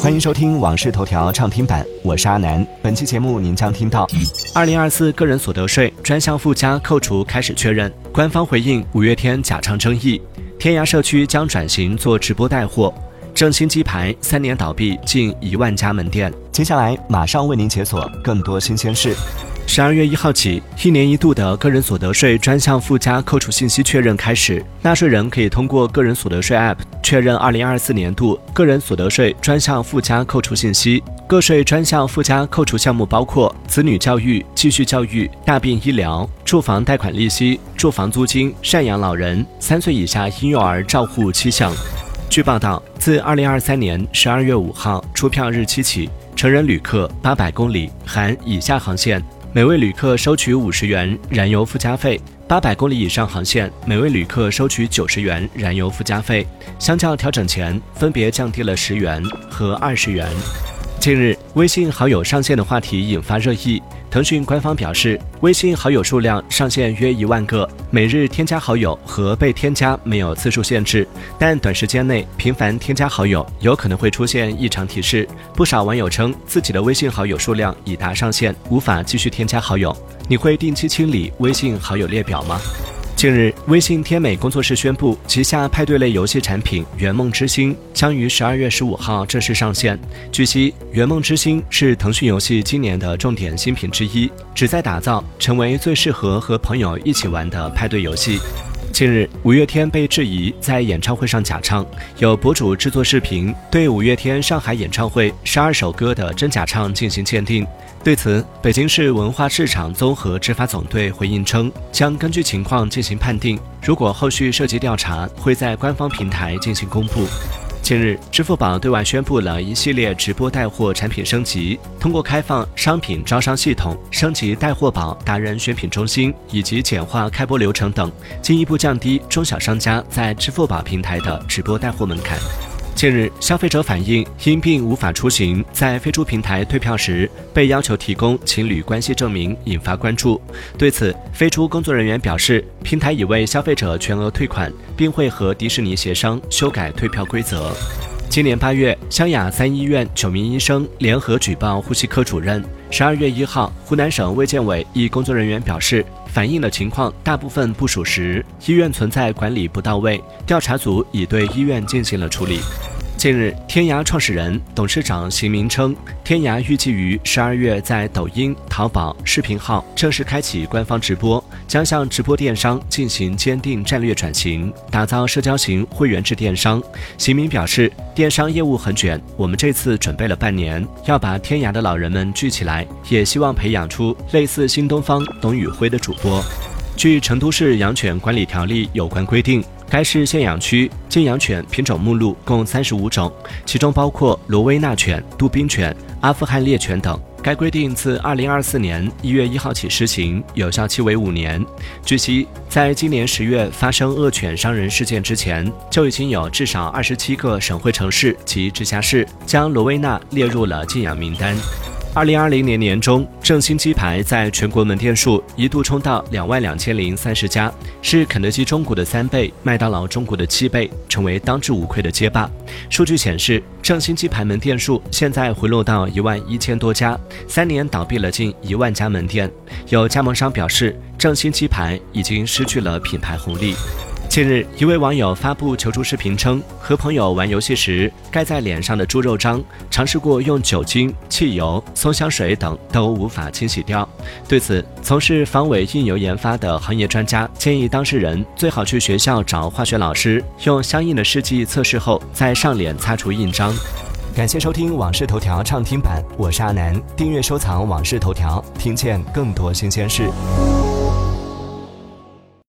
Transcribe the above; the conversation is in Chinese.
欢迎收听《往事头条》畅听版，我是阿南。本期节目您将听到：二零二四个人所得税专项附加扣除开始确认，官方回应五月天假唱争议；天涯社区将转型做直播带货；正新鸡排三年倒闭近一万家门店。接下来马上为您解锁更多新鲜事。十二月一号起，一年一度的个人所得税专项附加扣除信息确认开始。纳税人可以通过个人所得税 App 确认二零二四年度个人所得税专项附加扣除信息。个税专项附加扣除项目包括子女教育、继续教育、大病医疗、住房贷款利息、住房租金、赡养老人、三岁以下婴幼儿照护七项。据报道，自二零二三年十二月五号出票日期起，成人旅客八百公里含以下航线。每位旅客收取五十元燃油附加费，八百公里以上航线，每位旅客收取九十元燃油附加费，相较调整前分别降低了十元和二十元。近日，微信好友上线的话题引发热议。腾讯官方表示，微信好友数量上限约一万个，每日添加好友和被添加没有次数限制，但短时间内频繁添加好友有可能会出现异常提示。不少网友称自己的微信好友数量已达上限，无法继续添加好友。你会定期清理微信好友列表吗？近日，微信天美工作室宣布，旗下派对类游戏产品《圆梦之星》将于十二月十五号正式上线。据悉，《圆梦之星》是腾讯游戏今年的重点新品之一，旨在打造成为最适合和朋友一起玩的派对游戏。近日，五月天被质疑在演唱会上假唱，有博主制作视频对五月天上海演唱会十二首歌的真假唱进行鉴定。对此，北京市文化市场综合执法总队回应称，将根据情况进行判定，如果后续涉及调查，会在官方平台进行公布。近日，支付宝对外宣布了一系列直播带货产品升级，通过开放商品招商系统、升级带货宝达人选品中心以及简化开播流程等，进一步降低中小商家在支付宝平台的直播带货门槛。近日，消费者反映因病无法出行，在飞猪平台退票时被要求提供情侣关系证明，引发关注。对此，飞猪工作人员表示，平台已为消费者全额退款，并会和迪士尼协商修改退票规则。今年八月，湘雅三医院九名医生联合举报呼吸科主任。十二月一号，湖南省卫健委一工作人员表示，反映的情况大部分不属实，医院存在管理不到位，调查组已对医院进行了处理。近日，天涯创始人、董事长邢明称，天涯预计于十二月在抖音、淘宝视频号正式开启官方直播，将向直播电商进行坚定战略转型，打造社交型会员制电商。邢明表示，电商业务很卷，我们这次准备了半年，要把天涯的老人们聚起来，也希望培养出类似新东方、董宇辉的主播。据成都市养犬管理条例有关规定。该市现养区禁养犬品种目录共三十五种，其中包括罗威纳犬、杜宾犬、阿富汗猎犬等。该规定自二零二四年一月一号起施行，有效期为五年。据悉，在今年十月发生恶犬伤人事件之前，就已经有至少二十七个省会城市及直辖市将罗威纳列入了禁养名单。二零二零年年中，正新鸡排在全国门店数一度冲到两万两千零三十家，是肯德基中国的三倍，麦当劳中国的七倍，成为当之无愧的街霸。数据显示，正新鸡排门店数现在回落到一万一千多家，三年倒闭了近一万家门店。有加盟商表示，正新鸡排已经失去了品牌红利。近日，一位网友发布求助视频称，和朋友玩游戏时盖在脸上的猪肉章，尝试过用酒精、汽油、松香水等都无法清洗掉。对此，从事防伪印油研发的行业专家建议当事人最好去学校找化学老师，用相应的试剂测试后再上脸擦除印章。感谢收听《往事头条》畅听版，我是阿南，订阅收藏《往事头条》，听见更多新鲜事。